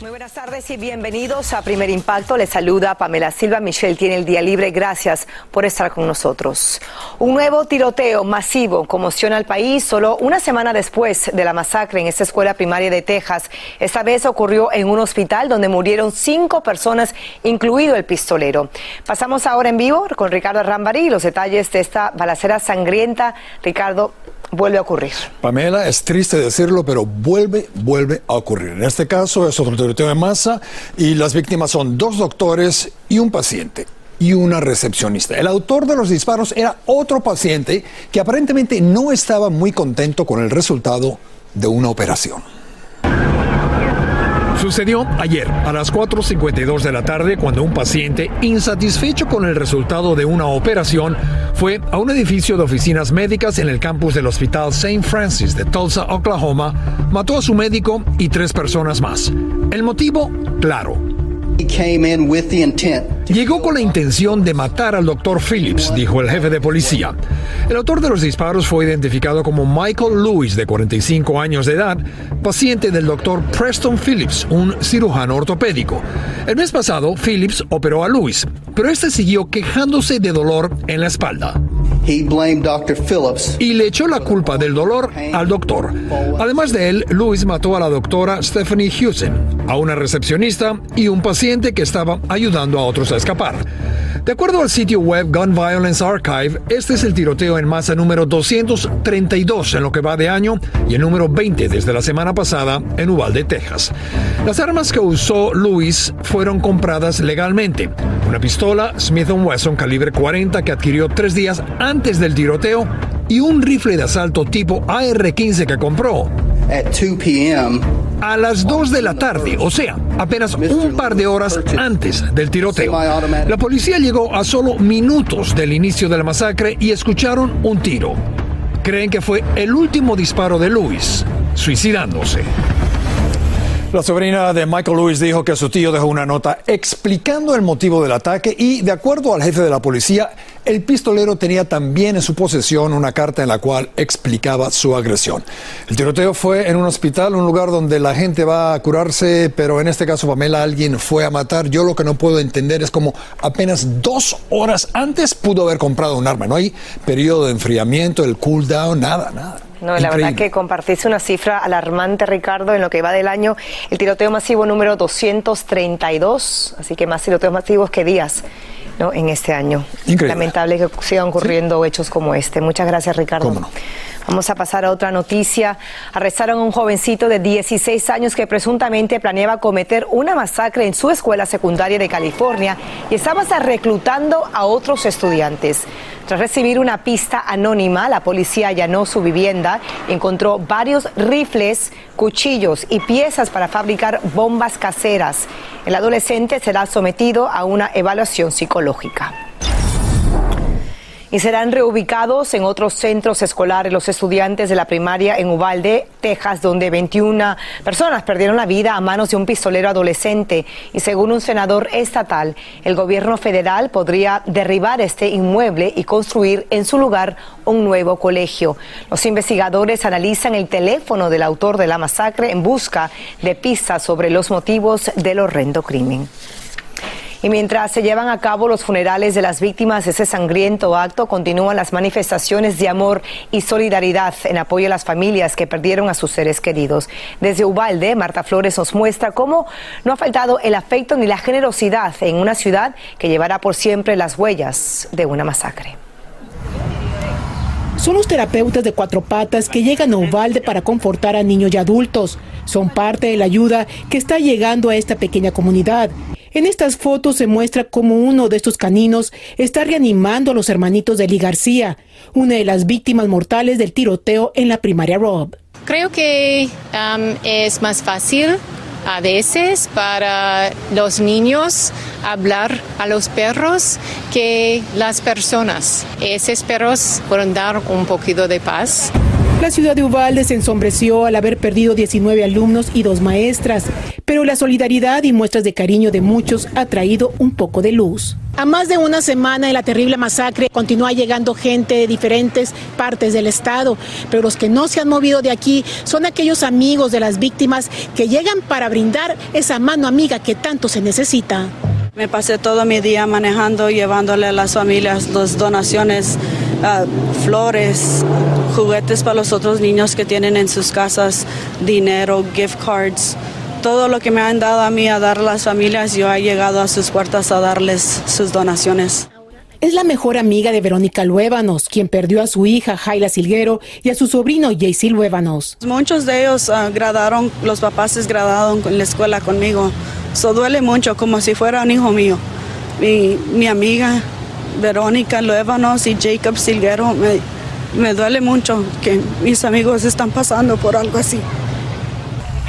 Muy buenas tardes y bienvenidos a Primer Impacto. Les saluda Pamela Silva. Michelle tiene el día libre. Gracias por estar con nosotros. Un nuevo tiroteo masivo conmociona al país solo una semana después de la masacre en esta escuela primaria de Texas. Esta vez ocurrió en un hospital donde murieron cinco personas, incluido el pistolero. Pasamos ahora en vivo con Ricardo Rambari los detalles de esta balacera sangrienta. Ricardo, vuelve a ocurrir. Pamela, es triste decirlo, pero vuelve, vuelve a ocurrir. En este caso es otro tiroteo de masa y las víctimas son dos doctores y un paciente y una recepcionista. El autor de los disparos era otro paciente que aparentemente no estaba muy contento con el resultado de una operación. Sucedió ayer a las 4.52 de la tarde cuando un paciente, insatisfecho con el resultado de una operación, fue a un edificio de oficinas médicas en el campus del Hospital St. Francis de Tulsa, Oklahoma, mató a su médico y tres personas más. El motivo, claro, Llegó con la intención de matar al doctor Phillips, dijo el jefe de policía. El autor de los disparos fue identificado como Michael Lewis, de 45 años de edad, paciente del doctor Preston Phillips, un cirujano ortopédico. El mes pasado, Phillips operó a Lewis, pero este siguió quejándose de dolor en la espalda. Y le echó la culpa del dolor al doctor. Además de él, Lewis mató a la doctora Stephanie Hewson, a una recepcionista y un paciente que estaba ayudando a otros a escapar. De acuerdo al sitio web Gun Violence Archive, este es el tiroteo en masa número 232 en lo que va de año y el número 20 desde la semana pasada en Uvalde, Texas. Las armas que usó Lewis fueron compradas legalmente. Una pistola Smith Wesson calibre 40 que adquirió tres días antes del tiroteo y un rifle de asalto tipo AR-15 que compró. A las 2 de la tarde, o sea, apenas un par de horas antes del tiroteo. La policía llegó a solo minutos del inicio de la masacre y escucharon un tiro. Creen que fue el último disparo de Luis, suicidándose. La sobrina de Michael Lewis dijo que su tío dejó una nota explicando el motivo del ataque y, de acuerdo al jefe de la policía, el pistolero tenía también en su posesión una carta en la cual explicaba su agresión. El tiroteo fue en un hospital, un lugar donde la gente va a curarse, pero en este caso, Pamela, alguien fue a matar. Yo lo que no puedo entender es como apenas dos horas antes pudo haber comprado un arma. No hay periodo de enfriamiento, el cool down, nada, nada. No, la verdad que compartiste una cifra alarmante, Ricardo, en lo que va del año. El tiroteo masivo número 232, así que más tiroteos masivos que días ¿no? en este año. Lamentable que sigan ocurriendo hechos como este. Muchas gracias, Ricardo. Vamos a pasar a otra noticia. Arrestaron a un jovencito de 16 años que presuntamente planeaba cometer una masacre en su escuela secundaria de California y estaba reclutando a otros estudiantes. Tras recibir una pista anónima, la policía allanó su vivienda encontró varios rifles, cuchillos y piezas para fabricar bombas caseras. El adolescente será sometido a una evaluación psicológica y serán reubicados en otros centros escolares los estudiantes de la primaria en Uvalde, Texas, donde 21 personas perdieron la vida a manos de un pistolero adolescente. Y según un senador estatal, el gobierno federal podría derribar este inmueble y construir en su lugar un nuevo colegio. Los investigadores analizan el teléfono del autor de la masacre en busca de pistas sobre los motivos del horrendo crimen. Y mientras se llevan a cabo los funerales de las víctimas de ese sangriento acto, continúan las manifestaciones de amor y solidaridad en apoyo a las familias que perdieron a sus seres queridos. Desde Ubalde, Marta Flores nos muestra cómo no ha faltado el afecto ni la generosidad en una ciudad que llevará por siempre las huellas de una masacre. Son los terapeutas de cuatro patas que llegan a Uvalde para confortar a niños y adultos. Son parte de la ayuda que está llegando a esta pequeña comunidad. En estas fotos se muestra cómo uno de estos caninos está reanimando a los hermanitos de Lee García, una de las víctimas mortales del tiroteo en la primaria Rob. Creo que um, es más fácil a veces para los niños hablar a los perros que las personas. Esos perros pueden dar un poquito de paz. La ciudad de Uvalde se ensombreció al haber perdido 19 alumnos y dos maestras, pero la solidaridad y muestras de cariño de muchos ha traído un poco de luz. A más de una semana de la terrible masacre continúa llegando gente de diferentes partes del estado, pero los que no se han movido de aquí son aquellos amigos de las víctimas que llegan para brindar esa mano amiga que tanto se necesita. Me pasé todo mi día manejando, llevándole a las familias las donaciones flores, juguetes para los otros niños que tienen en sus casas, dinero, gift cards. Todo lo que me han dado a mí a dar a las familias, yo he llegado a sus puertas a darles sus donaciones. Es la mejor amiga de Verónica Luévanos, quien perdió a su hija Jaila Silguero y a su sobrino Jaycee Luévanos. Muchos de ellos uh, gradaron, los papás se graduaron en la escuela conmigo. Eso duele mucho, como si fuera un hijo mío. Mi, mi amiga, Verónica Luévanos y Jacob Silguero, me, me duele mucho que mis amigos están pasando por algo así.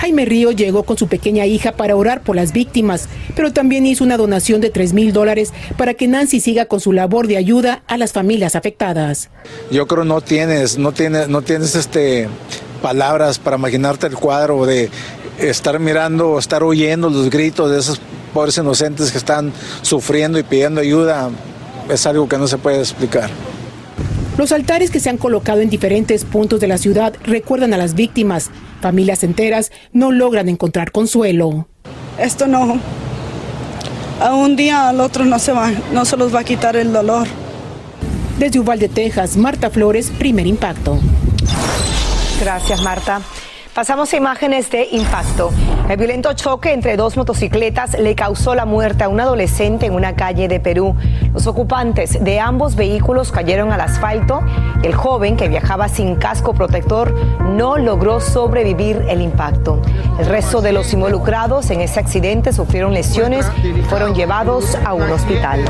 Jaime Río llegó con su pequeña hija para orar por las víctimas, pero también hizo una donación de 3 mil dólares para que Nancy siga con su labor de ayuda a las familias afectadas. Yo creo no tienes, no tienes, no tienes este palabras para imaginarte el cuadro de estar mirando o estar oyendo los gritos de esos pobres inocentes que están sufriendo y pidiendo ayuda es algo que no se puede explicar. Los altares que se han colocado en diferentes puntos de la ciudad recuerdan a las víctimas. Familias enteras no logran encontrar consuelo. Esto no, a un día al otro no se, va, no se los va a quitar el dolor. Desde Uvalde, Texas, Marta Flores, primer impacto. Gracias, Marta. Pasamos a imágenes de impacto. El violento choque entre dos motocicletas le causó la muerte a un adolescente en una calle de Perú. Los ocupantes de ambos vehículos cayeron al asfalto el joven que viajaba sin casco protector no logró sobrevivir el impacto. El resto de los involucrados en ese accidente sufrieron lesiones y fueron llevados a un hospital.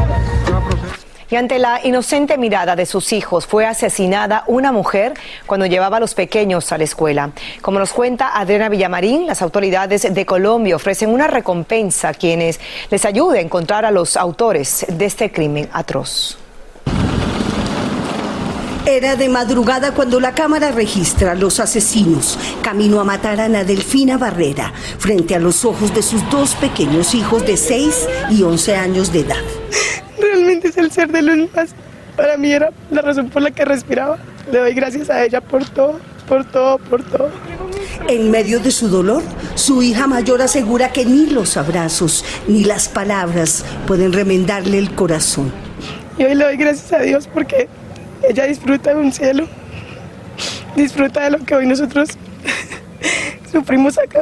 Y ante la inocente mirada de sus hijos fue asesinada una mujer cuando llevaba a los pequeños a la escuela. Como nos cuenta Adriana Villamarín, las autoridades de Colombia ofrecen una recompensa a quienes les ayude a encontrar a los autores de este crimen atroz. Era de madrugada cuando la cámara registra los asesinos camino a matar a Ana Delfina Barrera frente a los ojos de sus dos pequeños hijos de 6 y 11 años de edad realmente es el ser de luz más. Para mí era la razón por la que respiraba. Le doy gracias a ella por todo, por todo, por todo. En medio de su dolor, su hija mayor asegura que ni los abrazos ni las palabras pueden remendarle el corazón. Y hoy le doy gracias a Dios porque ella disfruta de un cielo, disfruta de lo que hoy nosotros sufrimos acá.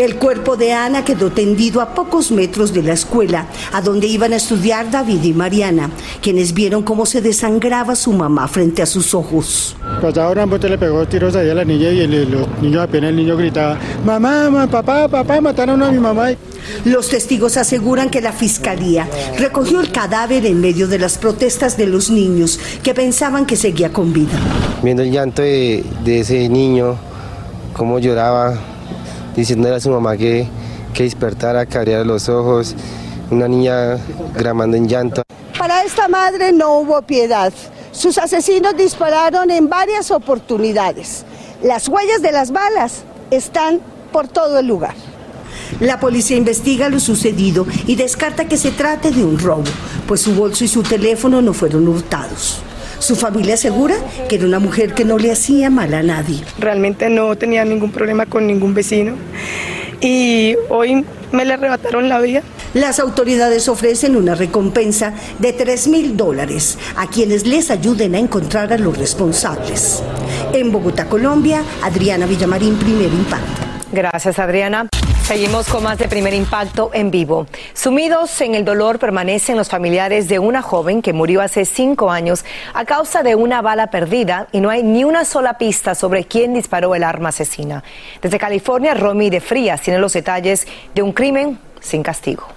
El cuerpo de Ana quedó tendido a pocos metros de la escuela, a donde iban a estudiar David y Mariana, quienes vieron cómo se desangraba su mamá frente a sus ojos. Pues ahora le pegó tiros ahí a la niña y el, los niños apenas el niño gritaba, mamá, mamá, papá, papá, mataron a mi mamá. Los testigos aseguran que la fiscalía recogió el cadáver en medio de las protestas de los niños que pensaban que seguía con vida. Viendo el llanto de, de ese niño, cómo lloraba, diciéndole a su mamá que, que despertara, que abriera los ojos, una niña gramando en llanto. Para esta madre no hubo piedad. Sus asesinos dispararon en varias oportunidades. Las huellas de las balas están por todo el lugar. La policía investiga lo sucedido y descarta que se trate de un robo, pues su bolso y su teléfono no fueron hurtados. Su familia asegura que era una mujer que no le hacía mal a nadie. Realmente no tenía ningún problema con ningún vecino y hoy me le arrebataron la vida. Las autoridades ofrecen una recompensa de 3 mil dólares a quienes les ayuden a encontrar a los responsables. En Bogotá, Colombia, Adriana Villamarín, primer impacto. Gracias, Adriana. Seguimos con más de primer impacto en vivo. Sumidos en el dolor permanecen los familiares de una joven que murió hace cinco años a causa de una bala perdida y no hay ni una sola pista sobre quién disparó el arma asesina. Desde California, Romy de Frías tiene los detalles de un crimen sin castigo.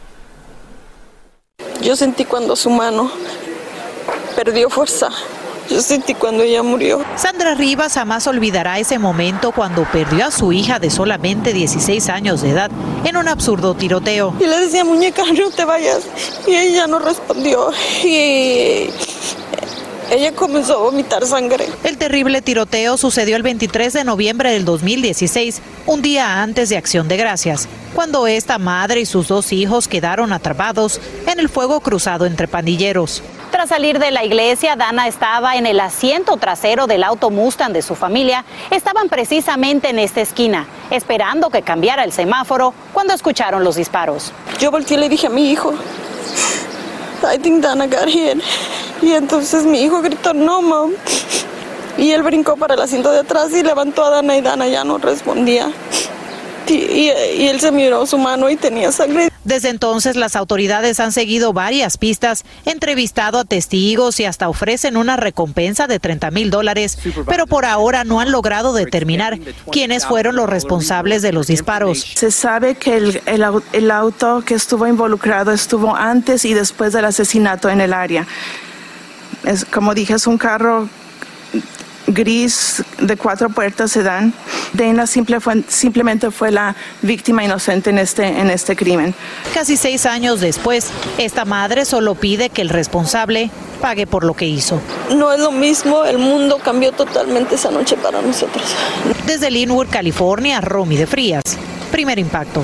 Yo sentí cuando su mano perdió fuerza yo sentí cuando ella murió. Sandra Rivas jamás olvidará ese momento cuando perdió a su hija de solamente 16 años de edad en un absurdo tiroteo. Y le decía, muñeca, no te vayas. Y ella no respondió. Y ella comenzó a vomitar sangre. El terrible tiroteo sucedió el 23 de noviembre del 2016, un día antes de Acción de Gracias, cuando esta madre y sus dos hijos quedaron atrapados en el fuego cruzado entre pandilleros. Tras salir de la iglesia, Dana estaba en el asiento trasero del auto Mustang de su familia. Estaban precisamente en esta esquina, esperando que cambiara el semáforo cuando escucharon los disparos. Yo volteé y le dije a mi hijo, I think Dana got hit. Y entonces mi hijo gritó, no, mom. Y él brincó para el asiento de atrás y levantó a Dana y Dana ya no respondía. Y, él se miró su mano y tenía sangre. Desde entonces las autoridades han seguido varias pistas, entrevistado a testigos y hasta ofrecen una recompensa de 30 mil dólares, pero por ahora no han logrado determinar quiénes fueron los responsables de los disparos. Se sabe que el, el auto que estuvo involucrado estuvo antes y después del asesinato en el área. Es, como dije, es un carro gris de cuatro puertas sedán. Dana simple fue, simplemente fue la víctima inocente en este, en este crimen. Casi seis años después, esta madre solo pide que el responsable pague por lo que hizo. No es lo mismo, el mundo cambió totalmente esa noche para nosotros. Desde Linwood, California, Romy de Frías. Primer impacto.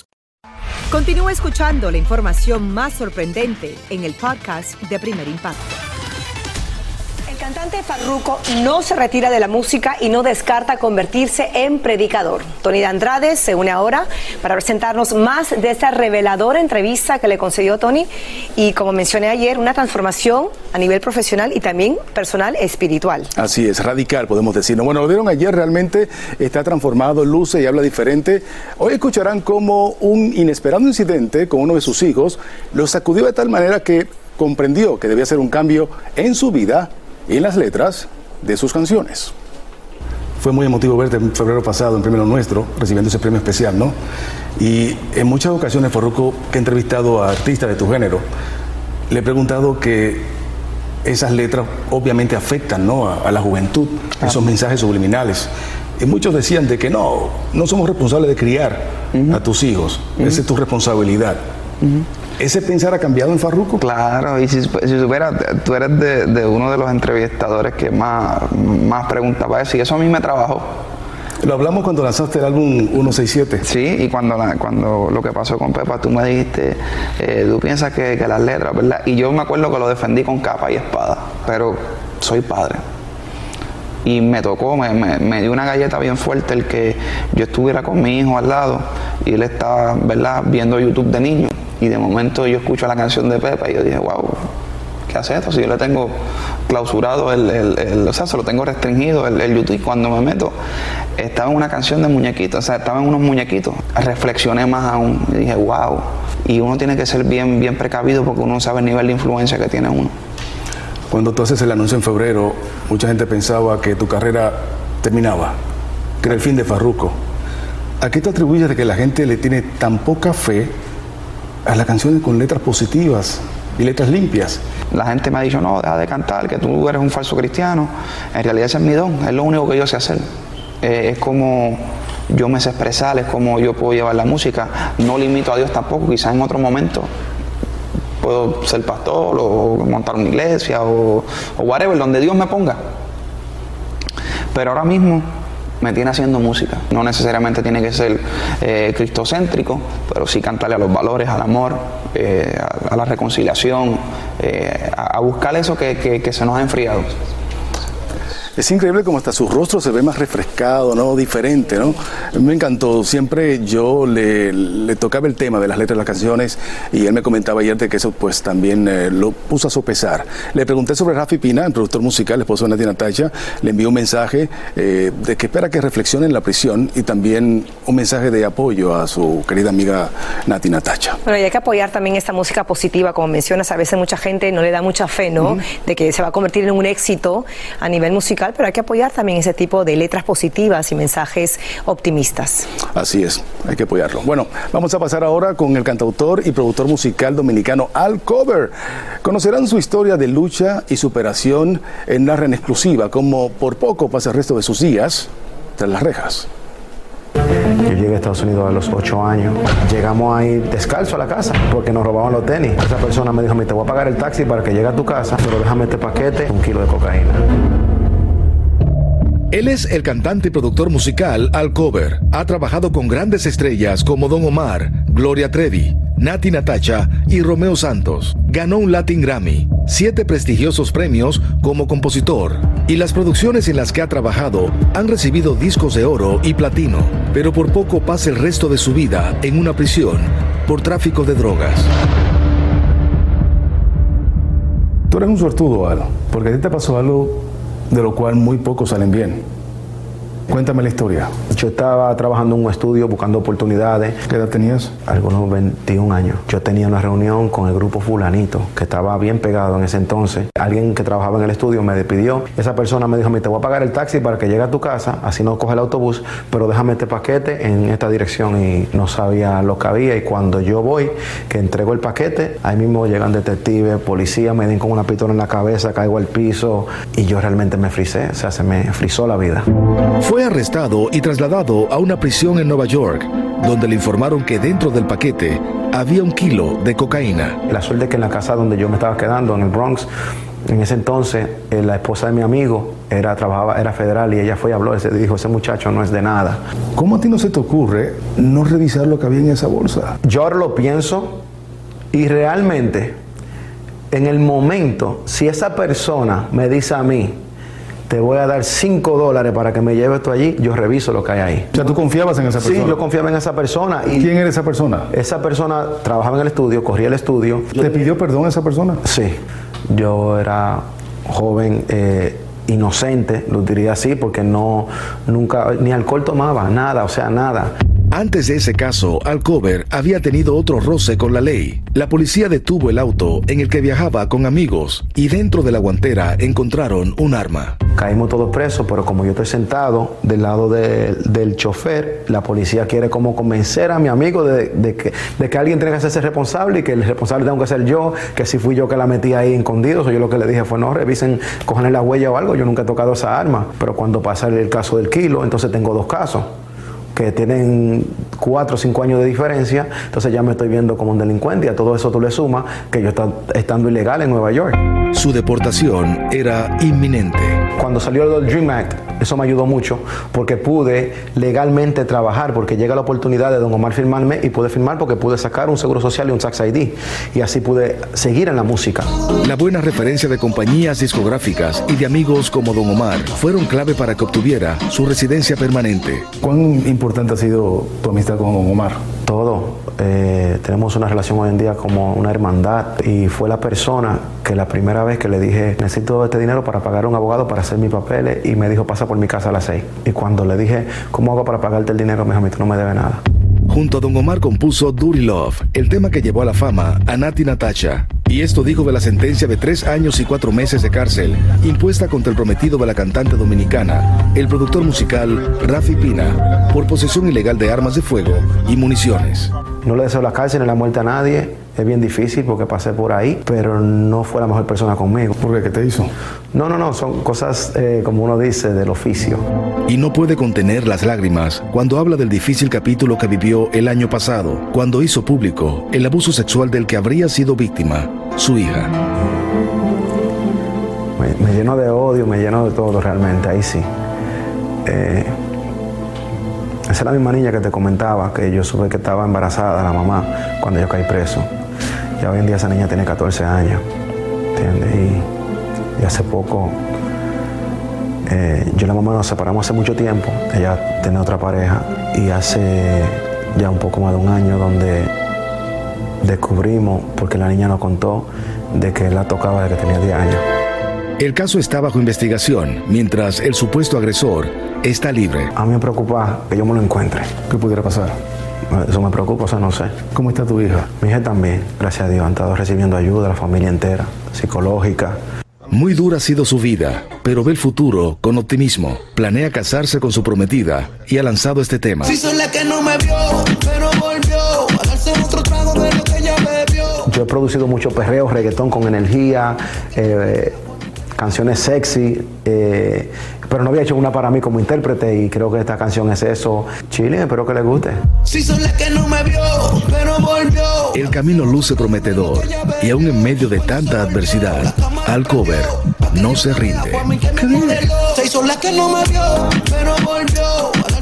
Continúa escuchando la información más sorprendente en el podcast de Primer Impacto cantante Farruko no se retira de la música y no descarta convertirse en predicador. Tony de Andrade se une ahora para presentarnos más de esta reveladora entrevista que le concedió Tony y como mencioné ayer, una transformación a nivel profesional y también personal espiritual. Así es, radical podemos decirlo. Bueno, lo vieron ayer, realmente está transformado, luce y habla diferente. Hoy escucharán cómo un inesperado incidente con uno de sus hijos lo sacudió de tal manera que comprendió que debía hacer un cambio en su vida en las letras de sus canciones. Fue muy emotivo verte en febrero pasado en Primero Nuestro, recibiendo ese premio especial, ¿no? Y en muchas ocasiones, Forruco, que he entrevistado a artistas de tu género, le he preguntado que esas letras obviamente afectan ¿no? a, la juventud, esos mensajes subliminales. Y muchos decían de que no, no somos responsables de criar a tus hijos, esa es tu responsabilidad. ¿Ese pensar ha cambiado en Farruco? Claro, y si, si supiera, tú eres de, uno de los entrevistadores que más, más preguntaba eso, y eso a mí me trabajó. Lo hablamos cuando lanzaste el álbum 167. Sí, y cuando, cuando lo que pasó con Pepa, tú me dijiste, eh, tú piensas que, que, las letras, ¿verdad? Y yo me acuerdo que lo defendí con capa y espada, pero soy padre. Y me tocó, me, me, me dio una galleta bien fuerte el que yo estuviera con mi hijo al lado y él estaba, ¿verdad?, viendo YouTube de niño y de momento yo escucho la canción de Pepa y yo dije, wow, ¿qué hace esto? Si yo le tengo clausurado, el, o sea, se lo tengo restringido el, YouTube. Cuando me meto, estaba en una canción de muñequitos, o sea, estaba en unos muñequitos. Reflexioné más aún y dije, wow. Y uno tiene que ser bien, bien precavido porque uno sabe el nivel de influencia que tiene uno. Cuando tú haces el anuncio en febrero, mucha gente pensaba que tu carrera terminaba, que era el fin de Farruko. ¿A qué te atribuyes de que la gente le tiene tan poca fe a las canciones con letras positivas y letras limpias? La gente me ha dicho, no, deja de cantar, que tú eres un falso cristiano. En realidad ese es mi don, es lo único que yo sé hacer. Eh, es como yo me sé expresar, es como yo puedo llevar la música. No limito a Dios tampoco, quizás en otro momento puedo ser pastor o montar una iglesia o, whatever, donde Dios me ponga. Pero ahora mismo me tiene haciendo música. No necesariamente tiene que ser eh, cristocéntrico, pero sí cantarle a los valores, al amor, eh, a, la reconciliación, eh, a, buscar eso que se nos ha enfriado. Es increíble como hasta su rostro se ve más refrescado, ¿no? Diferente, ¿no? Me encantó. Siempre yo le, tocaba el tema de las letras de las canciones y él me comentaba ayer de que eso pues también eh, lo puso a sopesar. Le pregunté sobre Rafi Pina, el productor musical, el esposo de Nati Natacha. Le envió un mensaje eh, de que espera que reflexione en la prisión y también un mensaje de apoyo a su querida amiga Nati Natacha. Pero hay que apoyar también esta música positiva, como mencionas, a veces mucha gente no le da mucha fe, ¿no? De que se va a convertir en un éxito a nivel musical pero hay que apoyar también ese tipo de letras positivas y mensajes optimistas. Así es, hay que apoyarlo. Bueno, vamos a pasar ahora con el cantautor y productor musical dominicano Al Cover. Conocerán su historia de lucha y superación en la en exclusiva, como por poco pasa el resto de sus días tras las rejas. Yo llegué a Estados Unidos a los 8 años. Llegamos ahí descalzo a la casa porque nos robaban los tenis. Esa persona me dijo, te voy a pagar el taxi para que llegue a tu casa, pero déjame este paquete, un kilo de cocaína. Él es el cantante y productor musical Al Cover. Ha trabajado con grandes estrellas como Don Omar, Gloria Trevi, Nati Natacha y Romeo Santos. Ganó un Latin Grammy, siete prestigiosos premios como compositor y las producciones en las que ha trabajado han recibido discos de oro y platino, pero por poco pasa el resto de su vida en una prisión por tráfico de drogas. Tú eres un suertudo, Al, porque a ti te pasó algo de lo cual muy pocos salen bien. Cuéntame la historia. Yo estaba trabajando en un estudio buscando oportunidades. ¿Qué edad tenías? Algunos 21 años. Yo tenía una reunión con el grupo fulanito, que estaba bien pegado en ese entonces. Alguien que trabajaba en el estudio me despidió. Esa persona me dijo, te voy a pagar el taxi para que llegue a tu casa, así no coge el autobús, pero déjame este paquete en esta dirección. Y no sabía lo que había. Y cuando yo voy, que entrego el paquete, ahí mismo llegan detectives, policías, me den con una pistola en la cabeza, caigo al piso y yo realmente me frisé. O sea, se me frizó la vida. Fue arrestado y trasladado a una prisión en Nueva York, donde le informaron que dentro del paquete había un kilo de cocaína. La suerte que en la casa donde yo me estaba quedando, en el Bronx, en ese entonces, eh, la esposa de mi amigo era, trabajaba, era federal y ella fue y habló, y dijo, ese muchacho no es de nada. ¿Cómo a ti no se te ocurre no revisar lo que había en esa bolsa? Yo ahora lo pienso y realmente, en el momento, si esa persona me dice a mí, te voy a dar 5 dólares para que me lleves esto allí, yo reviso lo que hay ahí. O sea, ¿tú confiabas en esa persona? Sí, yo confiaba en esa persona. Y ¿Quién era esa persona? Esa persona trabajaba en el estudio, corría el estudio. ¿Te pidió perdón esa persona? Sí. Yo era joven, eh, inocente, lo diría así, porque no, nunca, ni alcohol tomaba, nada, o sea, nada. Antes de ese caso, Alcover había tenido otro roce con la ley. La policía detuvo el auto en el que viajaba con amigos y dentro de la guantera encontraron un arma. Caímos todos presos, pero como yo estoy sentado del lado del chofer, la policía quiere como convencer a mi amigo de, que, alguien tiene que hacerse responsable y que el responsable tengo que ser yo, que si fui yo que la metí ahí escondido. yo lo que le dije fue, no, revisen, cogen la huella o algo, yo nunca he tocado esa arma. Pero cuando pasa el caso del kilo, entonces tengo dos casos que tienen cuatro o cinco años de diferencia, entonces ya me estoy viendo como un delincuente y a todo eso tú le sumas que yo está estando ilegal en Nueva York. Su deportación era inminente. Cuando salió el Dream Act, eso me ayudó mucho porque pude legalmente trabajar, porque llega la oportunidad de don Omar firmarme y pude firmar porque pude sacar un seguro social y un tax ID y así pude seguir en la música. La buena referencia de compañías discográficas y de amigos como don Omar fueron clave para que obtuviera su residencia permanente. ¿Cuán importante ha sido tu amistad con Omar? todo. Eh, tenemos una relación hoy en día como una hermandad y fue la persona que la primera vez que le dije necesito este dinero para pagar a un abogado para hacer mis papeles y me dijo pasa por mi casa a las seis. Y cuando le dije cómo hago para pagarte el dinero me dijo tú no me debes nada. Junto a Don Omar compuso Dirty Love, el tema que llevó a la fama a Nati Natacha. Y esto dijo de la sentencia de tres años y cuatro meses de cárcel impuesta contra el prometido de la cantante dominicana, el productor musical Rafi Pina, por posesión ilegal de armas de fuego y municiones. No le deseo la cárcel ni la muerte a nadie. Es bien difícil porque pasé por ahí, pero no fue la mejor persona conmigo. ¿Por qué? ¿Qué te hizo? No, no, no, son cosas, eh, como uno dice, del oficio. Y no puede contener las lágrimas cuando habla del difícil capítulo que vivió el año pasado, cuando hizo público el abuso sexual del que habría sido víctima su hija. Me, lleno de odio, me lleno de todo realmente, ahí sí. Eh, esa es la misma niña que te comentaba, que yo supe que estaba embarazada, la mamá, cuando yo caí preso. Ya hoy en día esa niña tiene 14 años, ¿entiendes? Y, hace poco, eh, yo y la mamá nos separamos hace mucho tiempo, ella tiene otra pareja, y hace ya un poco más de un año donde descubrimos, porque la niña nos contó, de que la tocaba desde que tenía 10 años. El caso está bajo investigación, mientras el supuesto agresor está libre. A mí me preocupa que yo me lo encuentre. ¿Qué pudiera pasar? Eso me preocupa, o sea, no sé. ¿Cómo está tu hija? Mi hija también, gracias a Dios, han estado recibiendo ayuda, la familia entera, psicológica. Muy dura ha sido su vida, pero ve el futuro con optimismo. Planea casarse con su prometida y ha lanzado este tema. Yo he producido mucho perreo, reggaetón con energía, eh, canciones sexy. Eh, pero no había hecho una para mí como intérprete y creo que esta canción es eso. Chile, espero que les guste. El camino luce prometedor y aún en medio de tanta adversidad, Alcover no se rinde.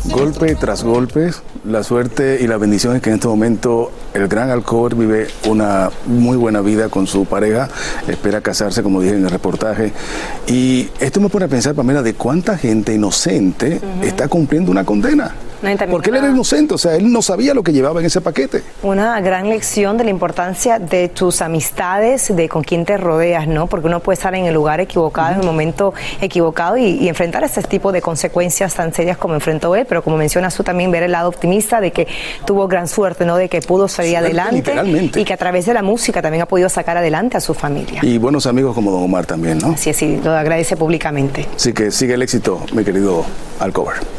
Golpe tras golpe, la suerte y la bendición es que en este momento el gran Alcover vive una muy buena vida con su pareja, espera casarse, como dije en el reportaje. Y esto me pone a pensar, Pamela, de cuánta gente inocente está cumpliendo una condena. Porque él era inocente, o sea, él no sabía lo que llevaba en ese paquete. Una gran lección de la importancia de tus amistades, de con quién te rodeas, ¿no? Porque uno puede estar en el lugar equivocado, en el momento equivocado y, enfrentar ese tipo de consecuencias tan serias como enfrentó él, pero como mencionas tú también, ver el lado optimista de que tuvo gran suerte, ¿no? De que pudo salir adelante y que a través de la música también ha podido sacar adelante a su familia. Y buenos amigos como Don Omar también, ¿no? Sí, sí, lo agradece públicamente. Así que sigue el éxito, mi querido Alcover.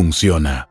funciona.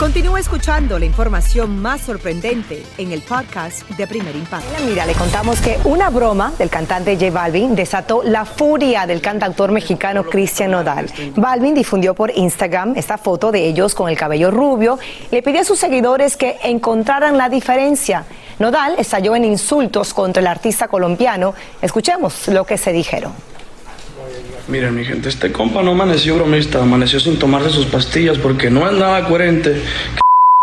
Continúa escuchando la información más sorprendente en el podcast de Primer Impacto. Mira, le contamos que una broma del cantante J Balvin desató la furia del cantautor mexicano Cristian Nodal. Balvin difundió por Instagram esta foto de ellos con el cabello rubio le pidió a sus seguidores que encontraran la diferencia. Nodal estalló en insultos contra el artista colombiano. Escuchemos lo que se dijeron. Miren, mi gente, este compa no amaneció bromista, amaneció sin tomarse sus pastillas porque no es nada coherente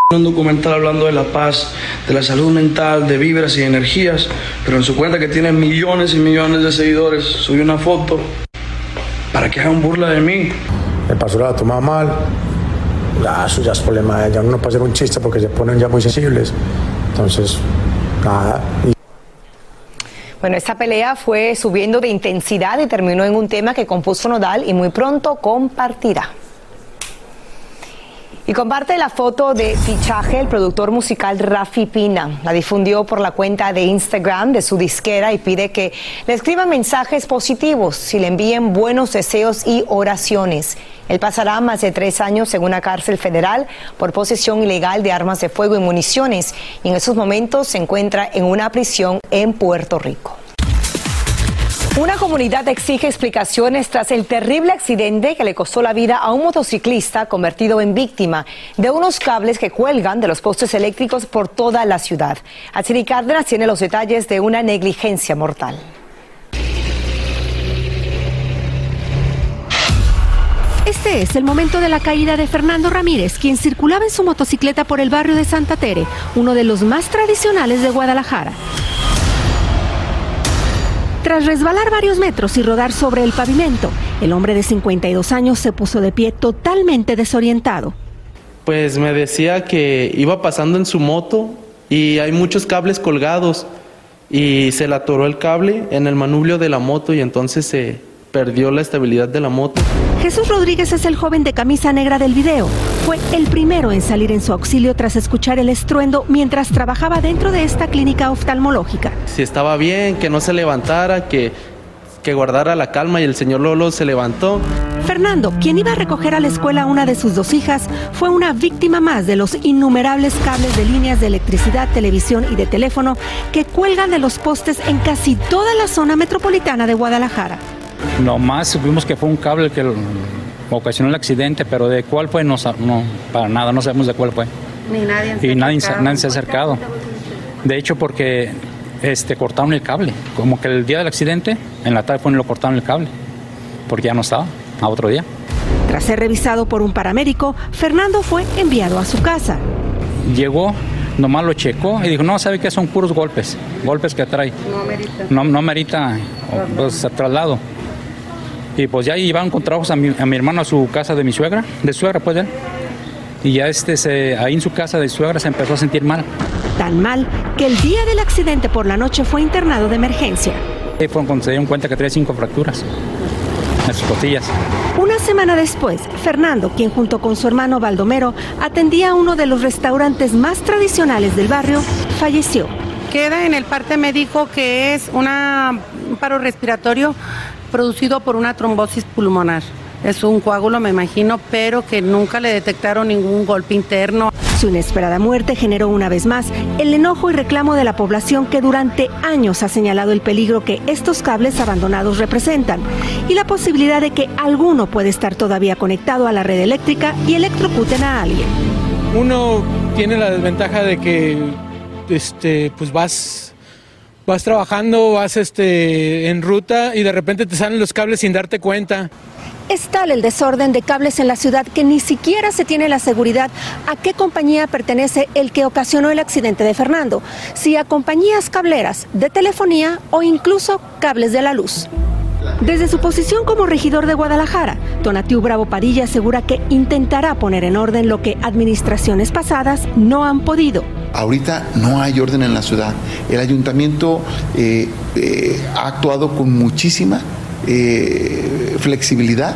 que un documental hablando de la paz, de la salud mental, de vibras y energías, pero en su cuenta que tiene millones y millones de seguidores, subió una foto para que hagan burla de mí. el pastor la toma mal, ya, eso ya es problema de ella. Uno puede hacer un chiste porque se ponen ya muy sensibles. Entonces, nada. Bueno, esta pelea fue subiendo de intensidad y terminó en un tema que compuso Nodal y muy pronto compartirá. Y comparte la foto de fichaje el productor musical Rafi Pina. La difundió por la cuenta de Instagram de su disquera y pide que le escriban mensajes positivos y le envíen buenos deseos y oraciones. Él pasará más de tres años en una cárcel federal por posesión ilegal de armas de fuego y municiones y en esos momentos se encuentra en una prisión en Puerto Rico. Una comunidad exige explicaciones tras el terrible accidente que le costó la vida a un motociclista convertido en víctima de unos cables que cuelgan de los postes eléctricos por toda la ciudad. Atsiri Cárdenas tiene los detalles de una negligencia mortal. Este es el momento de la caída de Fernando Ramírez, quien circulaba en su motocicleta por el barrio de Santa Tere, uno de los más tradicionales de Guadalajara. Tras resbalar varios metros y rodar sobre el pavimento, el hombre de 52 años se puso de pie totalmente desorientado. Pues me decía que iba pasando en su moto y hay muchos cables colgados y se le atoró el cable en el manubrio de la moto y entonces se, perdió la estabilidad de la moto. Jesús Rodríguez es el joven de camisa negra del video. Fue el primero en salir en su auxilio tras escuchar el estruendo mientras trabajaba dentro de esta clínica oftalmológica. Si estaba bien, que no se levantara, que, que guardara la calma y el señor Lolo se levantó. Fernando, quien iba a recoger a la escuela a una de sus dos hijas, fue una víctima más de los innumerables cables de líneas de electricidad, televisión y de teléfono que cuelgan de los postes en casi toda la zona metropolitana de Guadalajara. Nomás supimos que fue un cable que ocasionó el accidente, pero de cuál fue, no, no para nada, no sabemos de cuál fue. Ni nadie y nadie, nadie se ha acercado. De hecho, porque este, cortaron el cable. Como que el día del accidente, en la tarde fue lo cortaron el cable, porque ya no estaba, a otro día. Tras ser revisado por un paramédico, Fernando fue enviado a su casa. Llegó, nomás lo checó y dijo, no, sabe que son puros golpes, golpes que trae. No merita. No, no merita pues, traslado. Y pues ya llevaron con trabajos a mi, a mi hermano a su casa de mi suegra, de suegra pues ya. Y ya este se, ahí en su casa de suegra se empezó a sentir mal. Tan mal que el día del accidente por la noche fue internado de emergencia. Y fue cuando se dieron cuenta que tenía cinco fracturas en sus costillas. Una semana después, Fernando, quien junto con su hermano Baldomero atendía a uno de los restaurantes más tradicionales del barrio, falleció. Queda en el parte médico que es una, un paro respiratorio producido por una trombosis pulmonar. Es un coágulo, me imagino, pero que nunca le detectaron ningún golpe interno. Su inesperada muerte generó una vez más el enojo y reclamo de la población que durante años ha señalado el peligro que estos cables abandonados representan y la posibilidad de que alguno puede estar todavía conectado a la red eléctrica y electrocuten a alguien. Uno tiene la desventaja de que este, pues vas vas trabajando, vas este, en ruta y de repente te salen los cables sin darte cuenta. Es tal el desorden de cables en la ciudad que ni siquiera se tiene la seguridad a qué compañía pertenece el que ocasionó el accidente de Fernando, si a compañías cableras de telefonía o incluso cables de la luz. Desde su posición como regidor de Guadalajara, Tonatiu Bravo Padilla asegura que intentará poner en orden lo que administraciones pasadas no han podido. Ahorita no hay orden en la ciudad. El ayuntamiento eh, eh, ha actuado con muchísima eh, flexibilidad.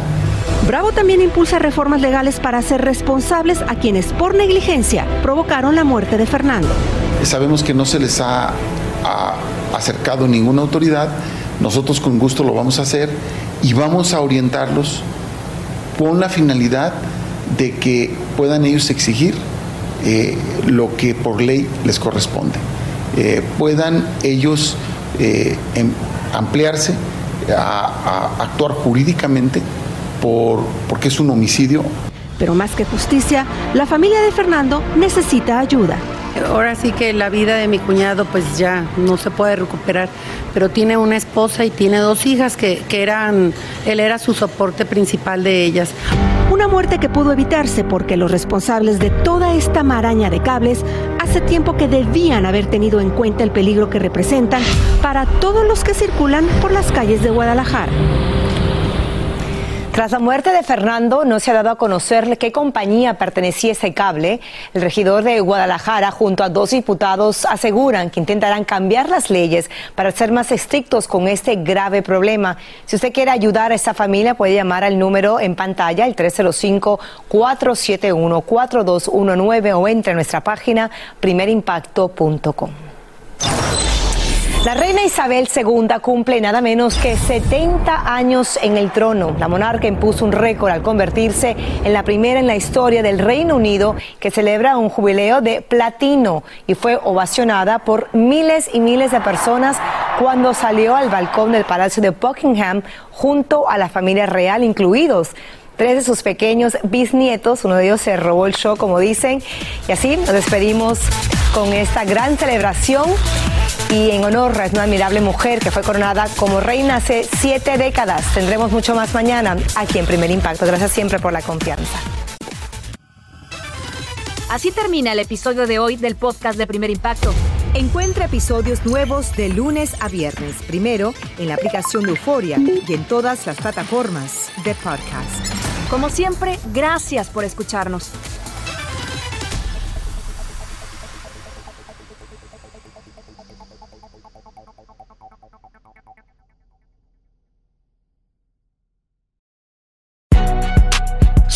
Bravo también impulsa reformas legales para hacer responsables a quienes por negligencia provocaron la muerte de Fernando. Sabemos que no se les ha acercado ninguna autoridad nosotros con gusto lo vamos a hacer y vamos a orientarlos con la finalidad de que puedan ellos exigir eh, lo que por ley les corresponde. Eh, puedan ellos eh, em, ampliarse a, a, actuar jurídicamente por, porque es un homicidio. Pero más que justicia, la familia de Fernando necesita ayuda. Ahora sí que la vida de mi cuñado pues ya no se puede recuperar, pero tiene una esposa y tiene dos hijas que, que eran, él era su soporte principal de ellas. Una muerte que pudo evitarse porque los responsables de toda esta maraña de cables hace tiempo que debían haber tenido en cuenta el peligro que representan para todos los que circulan por las calles de Guadalajara. Tras la muerte de Fernando, no se ha dado a conocer qué compañía pertenecía ese cable. El regidor de Guadalajara, junto a dos diputados, aseguran que intentarán cambiar las leyes para ser más estrictos con este grave problema. Si usted quiere ayudar a esta familia, puede llamar al número en pantalla, el 305-471-4219 o entre a nuestra página primerimpacto.com. La reina Isabel II cumple nada menos que 70 años en el trono. La monarca impuso un récord al convertirse en la primera en la historia del Reino Unido que celebra un jubileo de platino y fue ovacionada por miles y miles de personas cuando salió al balcón del Palacio de Buckingham junto a la familia real incluidos tres de sus pequeños bisnietos, uno de ellos se robó el show como dicen, y así nos despedimos con esta gran celebración y en honor a una admirable mujer que fue coronada como reina hace siete décadas. Tendremos mucho más mañana aquí en Primer Impacto. Gracias siempre por la confianza. Así termina el episodio de hoy del podcast de Primer Impacto. Encuentra episodios nuevos de lunes a viernes, primero en la aplicación de Euforia y en todas las plataformas de podcast. Como siempre, gracias por escucharnos.